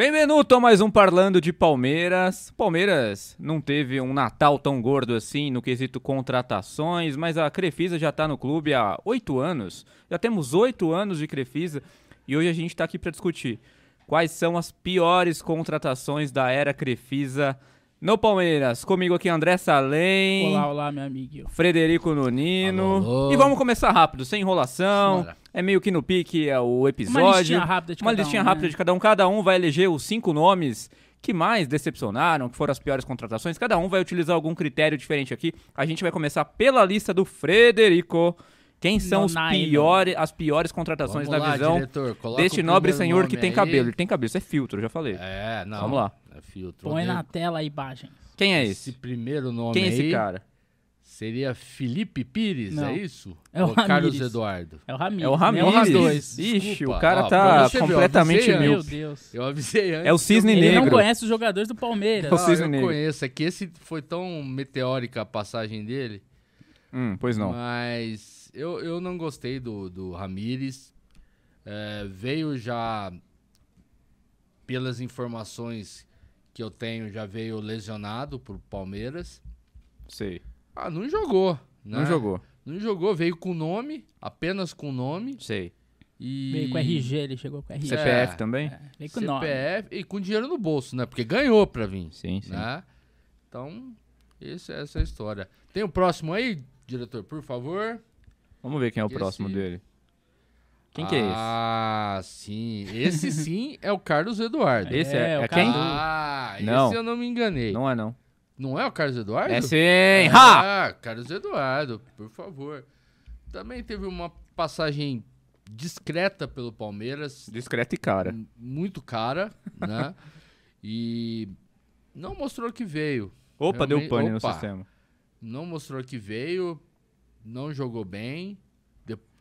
Bem-vindo a mais um Parlando de Palmeiras. Palmeiras não teve um Natal tão gordo assim no quesito contratações, mas a Crefisa já está no clube há oito anos. Já temos oito anos de Crefisa e hoje a gente está aqui para discutir quais são as piores contratações da era Crefisa no Palmeiras. Comigo aqui André Salem. Olá, olá, meu amigo. Frederico Nunino. Alô, alô. E vamos começar rápido, sem enrolação. Bora. É meio que no pique é o episódio. Uma listinha rápida de Uma cada listinha um, rápida né? de cada um. Cada um vai eleger os cinco nomes que mais decepcionaram, que foram as piores contratações. Cada um vai utilizar algum critério diferente aqui. A gente vai começar pela lista do Frederico. Quem são os Nonino. piores, as piores contratações Vamos na lá, visão diretor, coloca deste nobre senhor que tem aí. cabelo? Ele tem cabelo, isso é filtro, eu já falei. É, não. Vamos lá. É filtro. Põe na tela a imagem. Quem é Esse esse? primeiro nome Quem é aí esse cara? seria Felipe Pires, Não. é isso? É o Ou Carlos. Eduardo? É o Ramires. É o né? Ramires. Os dois. Ixi, Desculpa. o cara Ó, tá você ver, eu completamente avisei mil. Meu Deus. Eu avisei antes. É o Cisne Ele Negro. não conhece os jogadores do Palmeiras. É o Ah, Cisne eu Negro. conheço. É que esse foi tão meteórica a passagem dele. Hum, pois não. Mas eu, eu não gostei do, do Ramires. É, veio já, pelas informações que eu tenho, já veio lesionado pro Palmeiras. Sei. Ah, não jogou. né? Não jogou. Não jogou, veio com nome, apenas com nome. Sei. E... Veio com RG, ele chegou com RG. CPF É. também? É, veio com nome. CPF e com dinheiro no bolso, né? Porque ganhou pra vir. Sim, sim. Né? Então, esse, essa é a história. Tem o próximo aí, diretor, por favor? Vamos ver quem é o Esse- próximo dele. Quem que é esse? Ah, sim. Esse sim é o Carlos Eduardo. Esse é, É, é, o quem? Ah, Não. esse eu não me enganei. Não, Não é não. é o Carlos Eduardo? É sim! Ha! Ah, Carlos Eduardo, por favor. Também teve uma passagem discreta pelo Palmeiras, Discreto e cara. muito cara, né? E não mostrou que veio. Opa, deu Realmente- pane no opa. sistema. Não mostrou que veio, não jogou bem,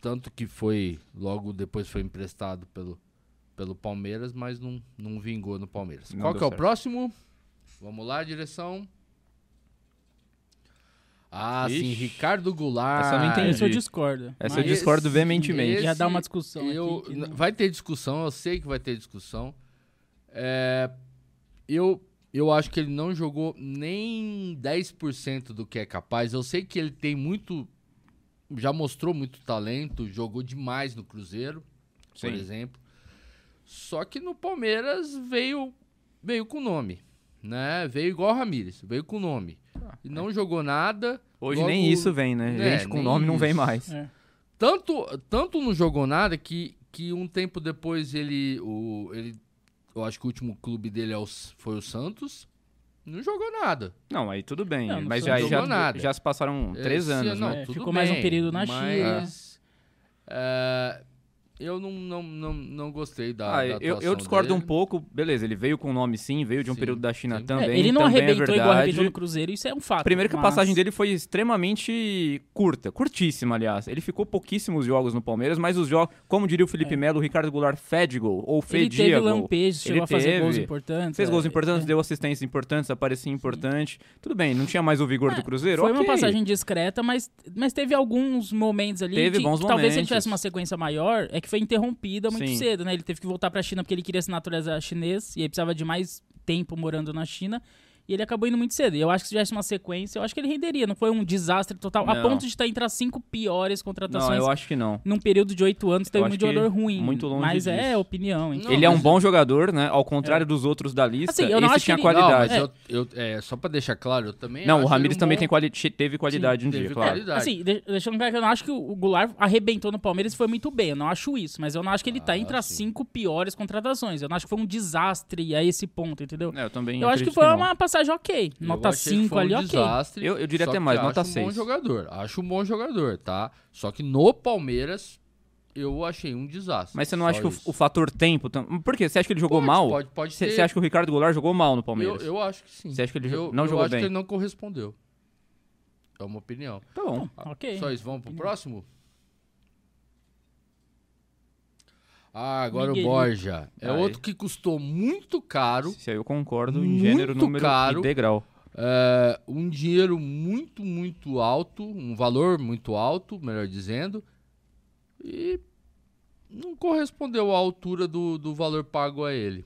tanto que foi logo depois foi emprestado pelo, pelo Palmeiras, mas não, não vingou no Palmeiras. Não Qual que é o certo. próximo? Vamos lá, direção. Ah, sim, Ixi. Ricardo Goulart. Essa eu não entendi. Esse eu discordo. Essa eu discordo Esse- veementemente. Já dá uma esse discussão eu- não- Vai ter discussão, eu sei que vai ter discussão. É, eu, eu acho que ele não jogou nem 10% do que é capaz. Eu sei que ele tem muito. Já mostrou muito talento, jogou demais no Cruzeiro, por Sim. exemplo. Só que no Palmeiras veio, veio com nome. Né? Veio igual o Ramires, veio com nome. E não jogou nada. Hoje logo- nem isso vem, né? É, Gente com nem nome não vem isso. mais. É. Tanto, tanto não jogou nada que, que um tempo depois ele, o, ele. Eu acho que o último clube dele é o foi o Santos. Não jogou nada. Não, aí tudo bem. Não, não mas já, Jogou nada. já se passaram três Esse- anos, não, né? Tudo ficou mais um bem, período na mas, é, eu não, não, não, não gostei da. Ah, da eu, eu discordo um dele. pouco. Beleza, ele veio com nome sim, veio de um Sim, período da China sim. também. É, ele não também arrebentou é igual arrebentou no Cruzeiro, isso é um fato. Primeiro que a mas- passagem dele foi extremamente curta, curtíssima, aliás. Ele ficou pouquíssimos jogos no Palmeiras, mas os jogos, como diria o Felipe Melo, o Ricardo Goulart fede gol, ou É. Ele fedia teve gol. lampejos, chegou Ele a fazer gols teve. importantes. Fez é, gols importantes, é. deu assistências importantes, aparecia importante. Tudo bem, não tinha mais o vigor do Cruzeiro. Foi uma ok. passagem discreta, mas, mas teve alguns momentos ali Teve que, bons que talvez se ele momentos. tivesse uma sequência maior, é que foi interrompida muito Sim. cedo, né? Ele teve que voltar pra China porque ele queria se naturalizar chinês e aí precisava de mais tempo morando na China. E ele acabou indo muito cedo. E eu acho que se tivesse uma sequência, eu acho que ele renderia. Não foi um desastre total. A Não. ponto de estar entre as cinco piores Não, contratações eu acho que não. num período de oito anos. Teve Eu muito acho que jogador ruim. muito longe Mas é disso. opinião, hein? Não, ele é um mas- bom jogador, né? Ao contrário dos outros da lista, Assim, eu não esse acho tinha que ele- Não, qualidade. mas Não, eu, eu- é, só pra deixar claro, eu também. o acho Ramires ele um também bom- tem quali teve qualidade um teve dia, claro. qualidade. Assim, de- deixando claro que eu não acho que o o Goulart arrebentou no Palmeiras e foi muito bem. Eu não acho isso. Mas eu não acho que ele tá Ah, entre as sim. cinco piores contratações. Eu não acho que foi um desastre a esse ponto, entendeu? É, eu também eu acho que foi não. uma passagem ok. Eu Nota achei que 5 foi um ali, ok. desastre, Eu- eu diria até mais, nota acho um bom seis. jogador. Acho um bom jogador, tá? Só que no Palmeiras eu achei um desastre. Mas você não Só acha que o, isso. o fator tempo... tam- Por quê? Você acha que ele jogou Pode, mal? Pode, pode Você ter. você acha que o Ricardo Goulart jogou mal no eu, Palmeiras? eu acho que sim. Você acha que ele eu, não eu jogou acho bem? que ele não correspondeu. É uma opinião. Tá bom. Ok. Só isso, vamos pro próximo? Ah, agora Miguelito. o Borja. É Aí. outro que custou muito caro. Se aí eu concordo em Muito gênero, número caro. e degrau. É, um dinheiro muito, muito alto, um valor muito alto, melhor dizendo, e não correspondeu à altura do, do valor pago a ele.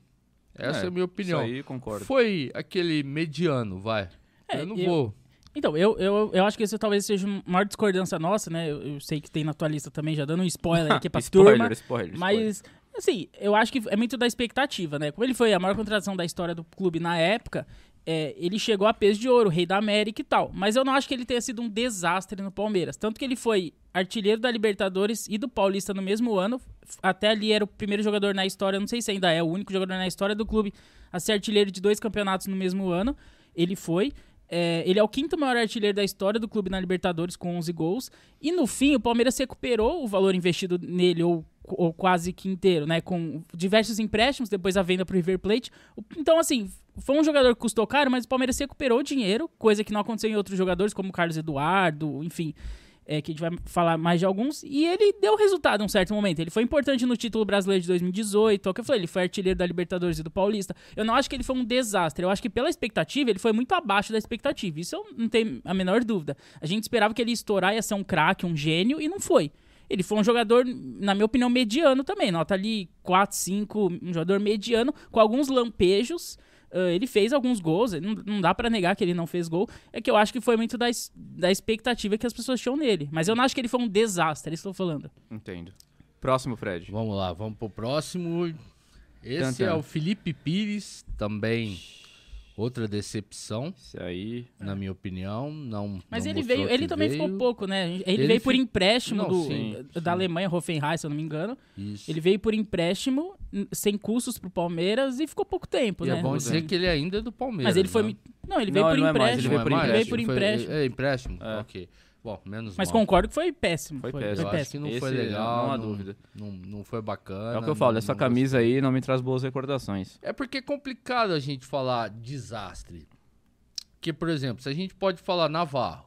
Essa é, É, a minha opinião. Isso aí, concordo. Foi aquele mediano, vai. É, eu não eu- vou. Então, eu, eu, eu acho que esse talvez seja a maior discordância nossa, né? Eu, eu sei que tem na tua lista também, já dando um spoiler aqui pra spoiler, turma. spoiler, spoiler. Mas, assim, eu acho que é muito da expectativa, né? Como ele foi a maior contratação da história do clube na época, é, ele chegou a peso de ouro, rei da América e tal. Mas eu não acho que ele tenha sido um desastre no Palmeiras. Tanto que ele foi artilheiro da Libertadores e do Paulista no mesmo ano. Até ali era o primeiro jogador na história, não sei se ainda é, o único jogador na história do clube a ser artilheiro de dois campeonatos no mesmo ano. Ele foi. É, ele é o quinto maior artilheiro da história do clube na Libertadores, com 11 gols. E no fim, o Palmeiras recuperou o valor investido nele, ou, ou quase que inteiro, né? Com diversos empréstimos, depois a venda para o River Plate. Então, assim, foi um jogador que custou caro, mas o Palmeiras recuperou o dinheiro, coisa que não aconteceu em outros jogadores, como Carlos Eduardo, enfim. É, que a gente vai falar mais de alguns, e ele deu resultado em um certo momento. Ele foi importante no título brasileiro de 2018, é o que eu falei, ele foi artilheiro da Libertadores e do Paulista. Eu não acho que ele foi um desastre, eu acho que pela expectativa, ele foi muito abaixo da expectativa. Isso eu não tenho a menor dúvida. A gente esperava que ele ia estourar, ia ser um craque, um gênio, e não foi. Ele foi um jogador, na minha opinião, mediano também. Nota ali 4, 5, um jogador mediano, com alguns lampejos. Ah, ele fez alguns gols, não, não dá pra negar que ele não fez gol. É que eu acho que foi muito da, es- da expectativa que as pessoas tinham nele. Mas eu não acho que ele foi um desastre, é isso que eu tô falando. Entendo. Próximo, Fred. Vamos lá, vamos pro próximo. Esse Tan, tan. é o Felipe Pires, também outra decepção, Esse aí. na minha opinião. Não, Mas não ele veio, ele também veio. ficou pouco, né? Ele, Ele veio por empréstimo Não, do, sim, da sim. Alemanha, Hoffenheim, se eu não me engano. Isso. Ele veio por empréstimo, sem custos pro Palmeiras e ficou pouco tempo, E né? é bom dizer que ele ainda é do Palmeiras. Mas ele foi. né? mi- Não, ele Não, veio por ele não é mais, empréstimo. ele veio por Não é por Foi- empréstimo. É, empréstimo? É. Ok. Bom, menos Mas mal. concordo que foi péssimo. Foi Foi, péssimo. Eu acho que não foi Esse, legal. não há dúvida. Não, não foi bacana. É o que eu falo, não- essa não camisa aí não me traz boas recordações. É porque é complicado a gente falar desastre. Porque, por exemplo, se a gente pode falar Navarro,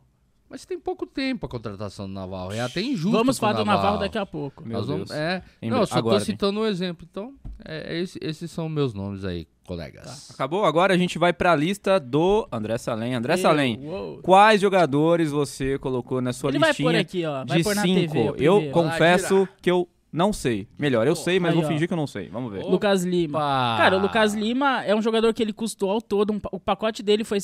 mas tem pouco tempo a contratação do Navarro. É até injusto. Vamos com falar o do Navarro daqui a pouco. Meu Nós vamos- Deus. é, Em não, eu só tô aguardem. citando um exemplo. Então, é, é esse- esses são meus nomes aí, colegas. Tá. Acabou? Agora a gente vai pra lista do André Salem. André Eu- Salem, uou. quais jogadores você colocou na sua Ele vai listinha pôr aqui, ó. Vai de pôr na cinco? TV. eu primeiro. confesso que eu não sei. Melhor, eu sei, mas Aí, vou ó. fingir que eu não sei. Vamos ver. Lucas Lima. Opa! Cara, o Lucas Lima é um jogador que ele custou ao todo. um o pacote dele foi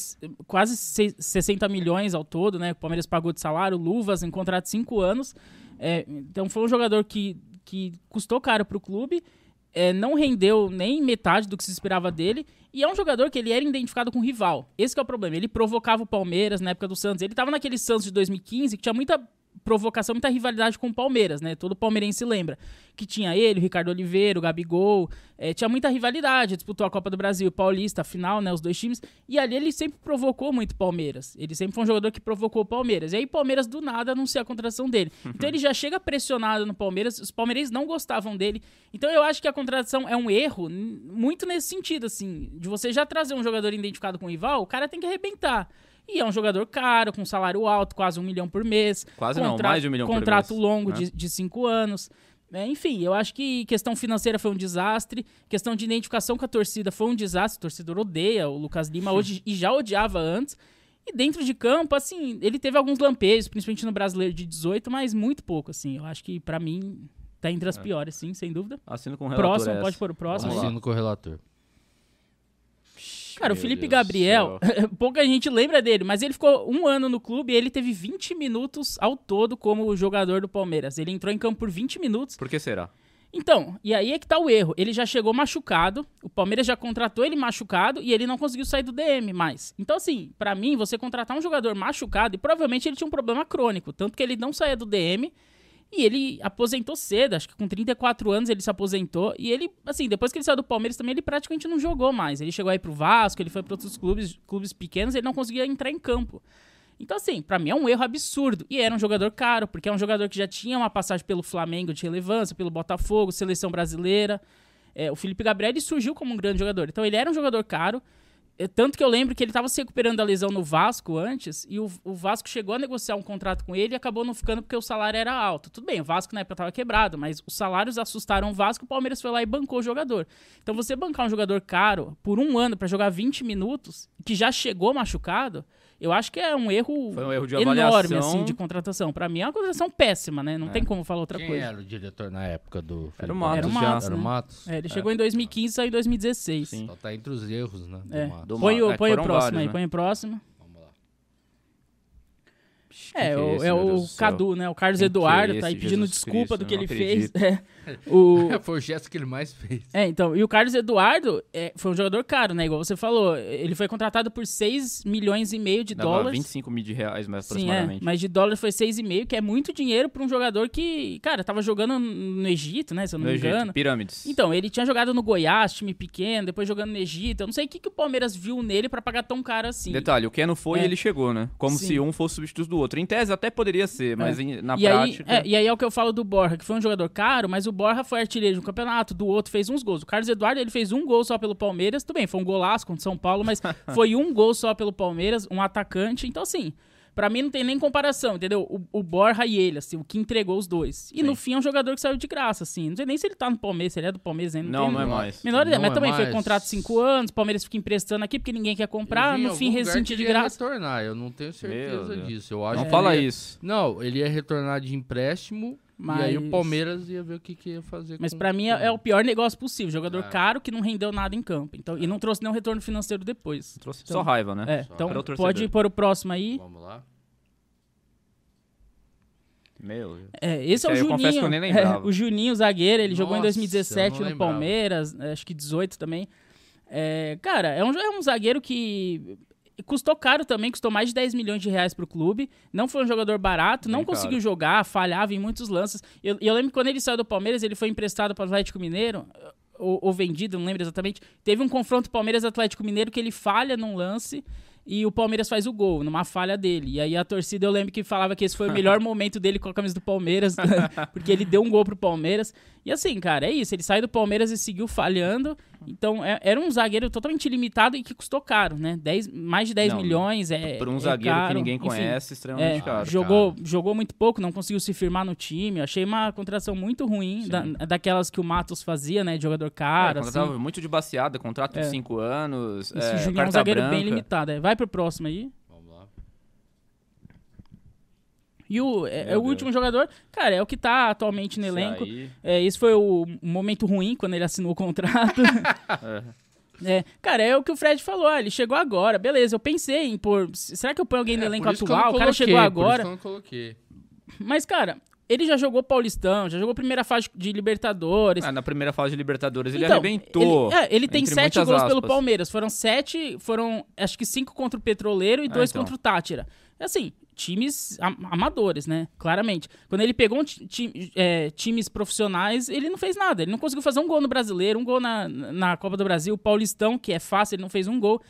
quase se- 60 milhões ao todo, né? O Palmeiras pagou de salário, luvas, em contrato de 5 anos. É, então foi um jogador que, que custou caro pro clube. é, não rendeu nem metade do que se esperava dele. E é um jogador que ele era identificado com rival. Esse que é o problema. Ele provocava o Palmeiras na época do Santos. Ele tava naquele Santos de 2015 que tinha muita provocação, muita rivalidade com o Palmeiras, né? Todo palmeirense lembra. Que tinha ele, o Ricardo Oliveira, o Gabigol. é, tinha muita rivalidade. Disputou a Copa do Brasil, o Paulista, a final, né? Os dois times. E ali ele sempre provocou muito o Palmeiras. Ele sempre foi um jogador que provocou o Palmeiras. E aí o Palmeiras do nada anuncia a contratação dele. Então ele já chega pressionado no Palmeiras. Os palmeirenses não gostavam dele. Então eu acho que a contratação é um erro, muito nesse sentido, assim. De você já trazer um jogador identificado com o rival, o cara tem que arrebentar. E é um jogador caro, com salário alto, quase um milhão por mês. Quase não, mais de um milhão por Contrato mês, longo né? de, de cinco anos. É, enfim, eu acho que questão financeira foi um desastre, questão de identificação com a torcida foi um desastre. O torcedor odeia o Lucas Lima hoje e já odiava antes. E dentro de campo, assim, ele teve alguns lampejos, principalmente no brasileiro de 18, mas muito pouco, assim. Eu acho que pra mim tá entre as piores, sim, sem dúvida. Assino com o relator Próximo, essa. pode pôr o próximo. Assino com o relator. Cara, o Felipe Gabriel, pouca gente lembra dele, mas ele ficou um ano no clube e ele teve 20 minutos ao todo como jogador do Palmeiras. Ele entrou em campo por 20 minutos. Por que será? Então, e aí é que tá o erro. Ele já chegou machucado, o Palmeiras já contratou ele machucado e ele não conseguiu sair do DM mais. Então, assim, pra mim, você contratar um jogador machucado, e provavelmente ele tinha um problema crônico, tanto que ele não saía do DM e ele aposentou cedo, acho que com 34 anos ele se aposentou. E ele, assim, depois que ele saiu do Palmeiras também, ele praticamente não jogou mais. Ele chegou aí pro Vasco, ele foi para outros clubes, clubes pequenos, ele não conseguia entrar em campo. Então, assim, pra mim é um erro absurdo. E era um jogador caro, porque é um jogador que já tinha uma passagem pelo Flamengo de relevância, pelo Botafogo, seleção brasileira. É, o Felipe Gabriel surgiu como um grande jogador. Então, ele era um jogador caro. Tanto que eu lembro que ele estava se recuperando da lesão no Vasco antes, e o, o Vasco chegou a negociar um contrato com ele e acabou não ficando porque o salário era alto. Tudo bem, o Vasco na época estava quebrado, mas os salários assustaram o Vasco, o Palmeiras foi lá e bancou o jogador. Então você bancar um jogador caro por um ano para jogar 20 minutos, que já chegou machucado, Eu acho que é um erro, Foi um erro de enorme avaliação. assim de contratação. Pra mim é uma contratação péssima, né? Não tem como falar outra Quem coisa. era o diretor na época do Era o? Matos Era o. Matos, Era o né? Matos? É, ele chegou em 2015 e saiu em 2016. Sim. Só tá entre os erros, né? do É. Matos. Põe, o, é que põe o foram próximo vários, aí, né? põe o próximo. Vamos lá. É, que é o, esse, é o? Cadu, né? O Carlos Quem que é Eduardo tá aí esse, pedindo Jesus desculpa Cristo? do que ele fez. acredito. É, o, Foi o gesto que ele mais fez. é, então, e o Carlos Eduardo é, foi um jogador caro, né? Igual você falou. Ele foi contratado por 6 milhões e meio de Dava dólares. 25 mil de reais, mais Sim, é. aproximadamente. Mas de dólar foi 6,5, que é muito dinheiro pra um jogador que, cara, tava jogando no Egito, né? Se eu não no me Egito, engano. pirâmides. Então, ele tinha jogado no Goiás, time pequeno, depois jogando no Egito. Eu não sei o que, que o Palmeiras viu nele pra pagar tão caro assim. Detalhe, o Keno foi É. e ele chegou, né? Como Sim. se um fosse substituto do outro. Em tese até poderia ser, mas em- na e, aí, prática... é, e aí é o que eu falo do Borja, que foi um jogador caro, mas o Borja foi artilheiro de um campeonato, do outro fez uns gols. O Carlos Eduardo, ele fez um gol só pelo Palmeiras, tudo bem, foi um golaço contra o São Paulo, mas foi um gol só pelo Palmeiras, um atacante. Então, assim, pra mim não tem nem comparação, entendeu? O, o Borja e ele, assim, o que entregou os dois. E no fim é um jogador que saiu de graça, assim. Não sei nem se ele tá no Palmeiras, se ele é do Palmeiras ainda. Não, tem não é mais. Menor ideia, Não mas é também foi mais. contrato de 5 anos, o Palmeiras fica emprestando aqui porque ninguém quer comprar, no fim que de ele ia graça. retornar, eu não tenho certeza disso. Eu acho Não que fala ele isso. Não, ele ia retornar de empréstimo e aí o Mas- Palmeiras ia ver o que, que ia fazer Mas com- pra mim é, é o pior negócio possível. Jogador É. caro que não rendeu nada em campo. Então, E não trouxe nenhum retorno financeiro depois. Trouxe Então- só raiva, né? É, Só então para o torcedor. pode pôr o próximo aí. Vamos lá. Meu. É, esse é o Esse aí eu Juninho. confesso que eu nem lembrava. É, o Juninho, zagueiro, ele jogou em Nossa, eu 2017 não no lembrava. Palmeiras, é, acho que 18 também. É, cara, é um, é um zagueiro que custou caro também, custou mais de 10 milhões de reais pro clube. Não foi um jogador barato, não Bem conseguiu jogar, falhava em muitos lances. Eu, eu lembro que quando ele saiu do Palmeiras, ele foi emprestado para o Atlético Mineiro, ou, ou vendido, não lembro exatamente. Teve um confronto Palmeiras-Atlético Mineiro que ele falha num lance e o Palmeiras faz o gol, numa falha dele. E aí a torcida, eu lembro que falava que esse foi o melhor momento dele com a camisa do Palmeiras, porque ele deu um gol pro Palmeiras. E assim, cara, é isso. Ele saiu do Palmeiras e seguiu falhando. Então, é- era um zagueiro totalmente ilimitado e que custou caro, né? 10, mais de 10 Não, milhões. É, Por um é zagueiro caro. que ninguém Enfim, conhece, extremamente é, caro. jogou, jogou muito pouco, não conseguiu se firmar no time. Eu achei uma contratação muito ruim, da- daquelas que o Matos fazia, né? De jogador caro. é, assim. muito de baseada, contrato É. de 5 anos. Esse é, Juninho é um zagueiro bem branca. limitado. é. Vai pro próximo aí. Vamos lá. E o, é, é o último jogador, cara, é o que tá atualmente no elenco. É, esse foi o momento ruim quando ele assinou o contrato. é. Cara, é o que o Fred falou. ah, ele chegou agora, beleza. Eu pensei em pôr. Será que eu ponho alguém no É, elenco atual? O cara coloquei, chegou agora. coloquei. Mas, cara, ele já jogou Paulistão, já jogou primeira fase de Libertadores. Ah, na primeira fase de Libertadores ele Então, arrebentou. Ele, é, ele tem sete gols pelo aspas. Palmeiras. Foram sete, foram acho que cinco contra o Petroleiro e dois então. contra o Tátira. Assim, times am- amadores, né? Claramente. Quando ele pegou um é, times profissionais, ele não fez nada. Ele não conseguiu fazer um gol no Brasileiro, um gol na, na Copa do Brasil. O Paulistão, que é fácil, ele não fez um gol.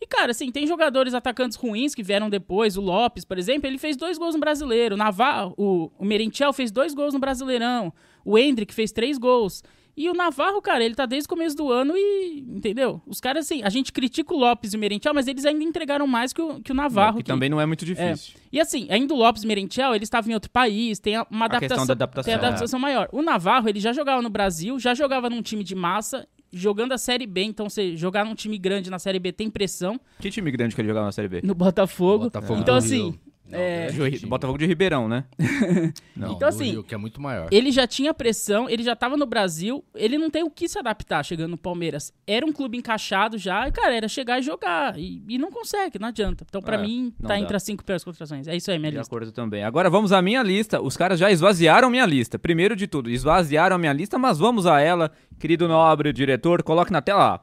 E, cara, assim, tem jogadores atacantes ruins que vieram depois. O Lopes, por exemplo, ele fez dois gols no Brasileiro. O o, o Merentiel fez dois gols no Brasileirão. O Hendrick fez três gols. E o Navarro, cara, ele tá desde o começo do ano e. Entendeu? Os caras, assim, a gente critica o Lopes e o Merentiel, mas eles ainda entregaram mais que o, que o Navarro. que que- também não é muito difícil. e assim, ainda o Lopes e Merentiel, eles estavam em outro país, tem uma A questão adaptação, da adaptação, tem adaptação maior. O Navarro, ele já jogava no Brasil, já jogava num time de massa, jogando a Série B, então você jogar num time grande na Série B tem pressão Que time grande que ele jogava na Série B? no Botafogo. Botafogo então assim. Não, é, time. Botafogo de Ribeirão, né? Não, Então, do assim, Rio, que é muito maior. ele já tinha pressão, ele já tava no Brasil, ele não tem o que se adaptar chegando no Palmeiras. Era um clube encaixado já, e cara, era chegar e jogar. E, e não consegue, não adianta. Então, pra É, mim, tá dá. entre as cinco piores contratações. É isso aí, minha De lista. acordo também. Agora vamos à minha lista. Os caras já esvaziaram minha lista. Primeiro de tudo, esvaziaram a minha lista, mas vamos a ela. Querido nobre diretor, coloque na tela.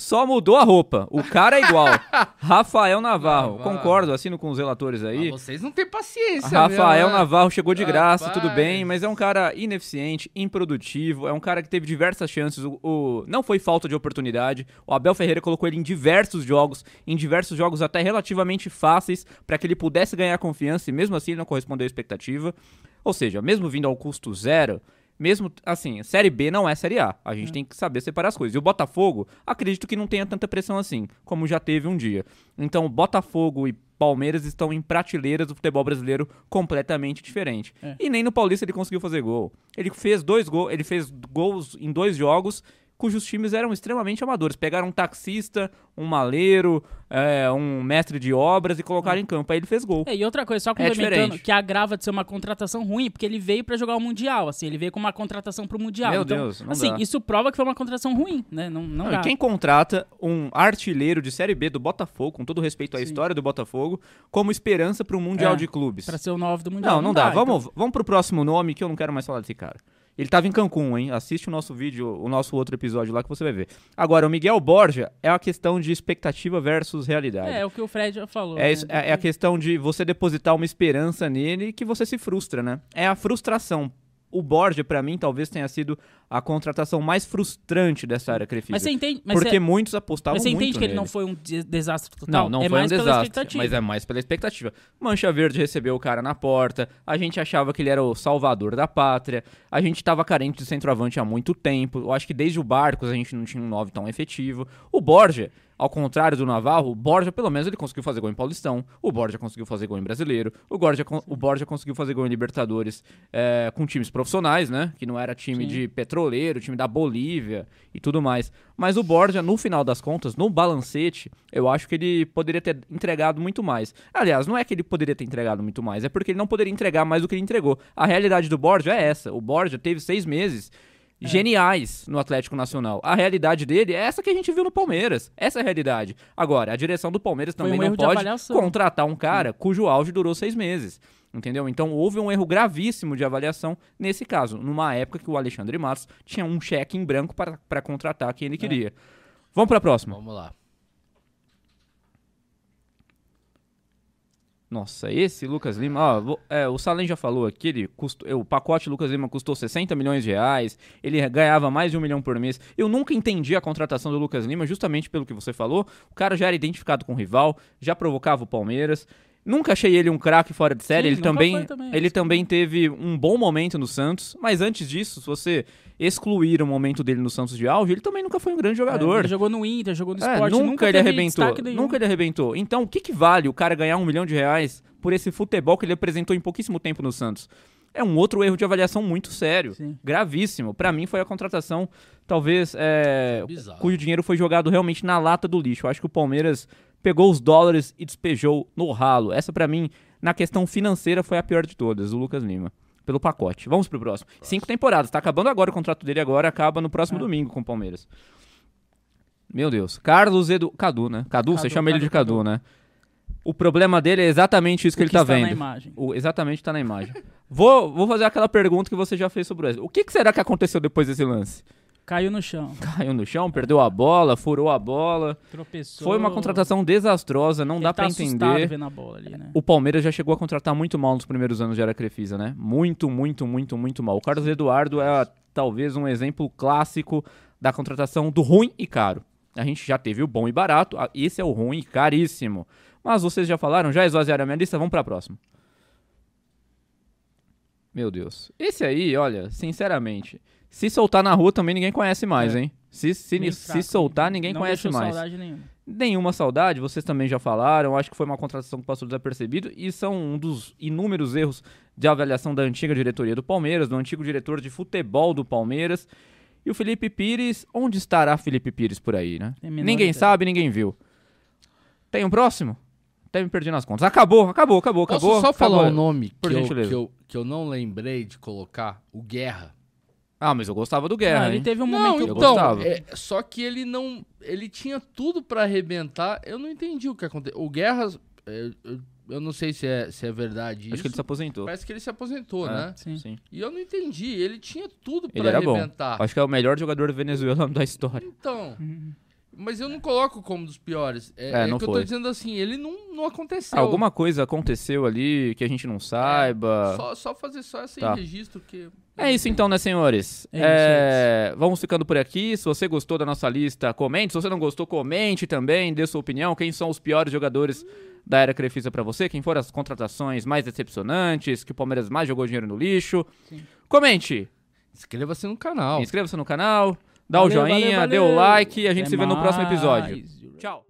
Só mudou a roupa. O cara é igual. Rafael Navarro. Navarro. Concordo, assino com os relatores aí. Ah, vocês não têm paciência, Rafael mesmo, né? Navarro chegou de graça, Rapaz. tudo bem, mas é um cara ineficiente, improdutivo, é um cara que teve diversas chances, o, o- não foi falta de oportunidade. O Abel Ferreira colocou ele em diversos jogos, em diversos jogos até relativamente fáceis, para que ele pudesse ganhar confiança e mesmo assim ele não correspondeu à expectativa. Ou seja, mesmo vindo ao custo zero, mesmo assim, Série B não é Série A. A gente tem que saber separar as coisas. E o Botafogo, acredito que não tenha tanta pressão assim, como já teve um dia. Então, Botafogo e Palmeiras estão em prateleiras do futebol brasileiro completamente diferente. É. E nem no Paulista ele conseguiu fazer gol. Ele fez dois gols, ele fez gols em dois jogos cujos times eram extremamente amadores. Pegaram um taxista, um maleiro, é, um mestre de obras e colocaram em campo. Aí ele fez gol. É, e outra coisa, só complementando, diferente. que agrava de ser uma contratação ruim, porque ele veio pra jogar o Mundial, assim, ele veio com uma contratação pro Mundial. Meu então, Deus, não assim, dá. isso prova que foi uma contratação ruim, né? Não, não, Não, dá. e quem contrata um artilheiro de Série B do Botafogo, com todo respeito à Sim. história do Botafogo, como esperança para um Mundial É, de Clubes? Pra ser o 9 do Mundial. Não, não, dá. então. Vamos, vamos pro próximo nome que eu não quero mais falar desse cara. Ele tava em Cancún, hein? Assiste o nosso vídeo, o nosso outro episódio lá que você vai ver. Agora, o Miguel Borja é a questão de expectativa versus realidade. É, é o que o Fred já falou. É, né? isso- é- é a questão de você depositar uma esperança nele que você se frustra, né? É a frustração. O Borja, pra mim, talvez tenha sido a contratação mais frustrante dessa área Crefisa. Mas você entende, mas porque você, muitos apostavam mas você muito entende que ele nele. não foi um de- desastre total? Não, não é foi um desastre, mas é mais pela expectativa. Mancha Verde recebeu o cara na porta, a gente achava que ele era o salvador da pátria, a gente tava carente de centroavante há muito tempo, eu acho que desde o Barcos a gente não tinha um 9 tão efetivo. O Borja, ao contrário do Navarro, o Borja pelo menos ele conseguiu fazer gol em Paulistão, o Borja conseguiu fazer gol em Brasileiro, o Borja, o Borja conseguiu fazer gol em Libertadores é, com times profissionais, né? Que não era time Sim. de petroleiro, time da Bolívia e tudo mais. Mas o Borja, no final das contas, no balancete, eu acho que ele poderia ter entregado muito mais. Aliás, não é que ele poderia ter entregado muito mais, é porque ele não poderia entregar mais do que ele entregou. A realidade do Borja é essa. O Borja teve seis meses É. geniais no Atlético Nacional. A realidade dele é essa que a gente viu no Palmeiras. Essa é a realidade. Agora, a direção do Palmeiras também um não pode contratar um cara cujo auge durou seis meses. Entendeu? Então houve um erro gravíssimo de avaliação nesse caso, numa época que o Alexandre Matos tinha um cheque em branco para, para contratar quem ele queria. Vamos para a próxima. Vamos lá. Nossa, esse Lucas Lima, ó, é, o Salem já falou aqui, ele o pacote Lucas Lima custou 60 milhões de reais, ele ganhava mais de um milhão por mês. Eu nunca entendi a contratação do Lucas Lima, justamente pelo que você falou. O cara já era identificado com o rival, já provocava o Palmeiras. Nunca achei ele um craque fora de série. Sim, ele nunca também, também, ele isso. também teve um bom momento no Santos, mas antes disso, se você excluir o momento dele no Santos de auge, ele também nunca foi um grande É, jogador. ele jogou no Inter, jogou no É, Sport, nunca, ele teve arrebentou. Nunca ele arrebentou. Então, o que, que vale o cara ganhar um milhão de reais por esse futebol que ele apresentou em pouquíssimo tempo no Santos? É um outro erro de avaliação muito sério. Sim. Gravíssimo. Pra mim, foi a contratação, talvez, é, Bizarro. cujo dinheiro foi jogado realmente na lata do lixo. Eu acho que o Palmeiras pegou os dólares e despejou no ralo. Essa, pra mim, na questão financeira, foi a pior de todas, o Lucas Lima. Pelo pacote. Vamos pro próximo. Cinco temporadas. Tá acabando agora o contrato dele agora, acaba no próximo É. domingo com o Palmeiras. Meu Deus. Carlos Edu. Cadu, né? Cadu, você Cadu, chama ele de Cadu, Cadu, né? O problema dele é exatamente isso que ele tá está vendo. na imagem. O, exatamente tá na imagem. vou, vou fazer aquela pergunta que você já fez sobre o Wesley. O que, que será que aconteceu depois desse lance? Caiu no chão, Caiu no chão, perdeu a bola, furou a bola. tropeçou. Foi uma contratação desastrosa, não Ele dá tá pra assustado entender. vendo a bola ali, né? O Palmeiras já chegou a contratar muito mal nos primeiros anos de Era Crefisa, né? Muito, muito, muito, muito mal. O Carlos Eduardo é talvez um exemplo clássico da contratação do ruim e caro. A gente já teve o bom e barato, a- esse é o ruim e caríssimo. Mas vocês já falaram, já esvaziaram a minha lista, vamos pra próxima. Meu Deus. Esse aí, olha, sinceramente, se soltar na rua também ninguém conhece mais, É. hein? Se, se, se fraco, soltar, ninguém não conhece mais saudade nenhuma. nenhuma saudade, vocês também já falaram, acho que foi uma contratação que passou desapercebido e são um dos inúmeros erros de avaliação da antiga diretoria do Palmeiras, do antigo diretor de futebol do Palmeiras. E o Felipe Pires, onde estará Felipe Pires por aí, né? Ninguém ideia. sabe, ninguém viu. Tem um próximo? Até me perdi nas contas. Acabou, acabou, acabou, Posso acabou. só falar acabou. um nome Por que eu, que, eu, que eu não lembrei de colocar? O Guerra. Ah, mas eu gostava do Guerra, Ah, ele hein? teve um não, momento eu então, gostava. é, só que ele não... Ele tinha tudo pra arrebentar. Eu não entendi o que aconteceu. O Guerra, é, eu, eu não sei se é, se é verdade Acho isso. que ele se aposentou. Parece que ele se aposentou, É, né? Sim. Sim. E eu não entendi. Ele tinha tudo pra Ele era bom. arrebentar. Acho que é o melhor jogador venezuelano da história. Então... Uhum. Mas eu não coloco como dos piores. É, É, é que eu foi. tô dizendo assim, ele não, não aconteceu. Alguma coisa aconteceu ali que a gente não saiba. Só, só fazer só esse Tá. registro que... É isso então, né, senhores? É isso, É, Vamos ficando por aqui. Se você gostou da nossa lista, comente. Se você não gostou, comente também, dê sua opinião. Quem são os piores jogadores da era Crefisa pra você? Quem foram as contratações mais decepcionantes? Que o Palmeiras mais jogou dinheiro no lixo? Sim. Comente! Inscreva-se no canal. Inscreva-se no canal, dá o Valeu, joinha, valeu, dê o valeu. like e a gente Até se vê no próximo episódio. mais. Tchau!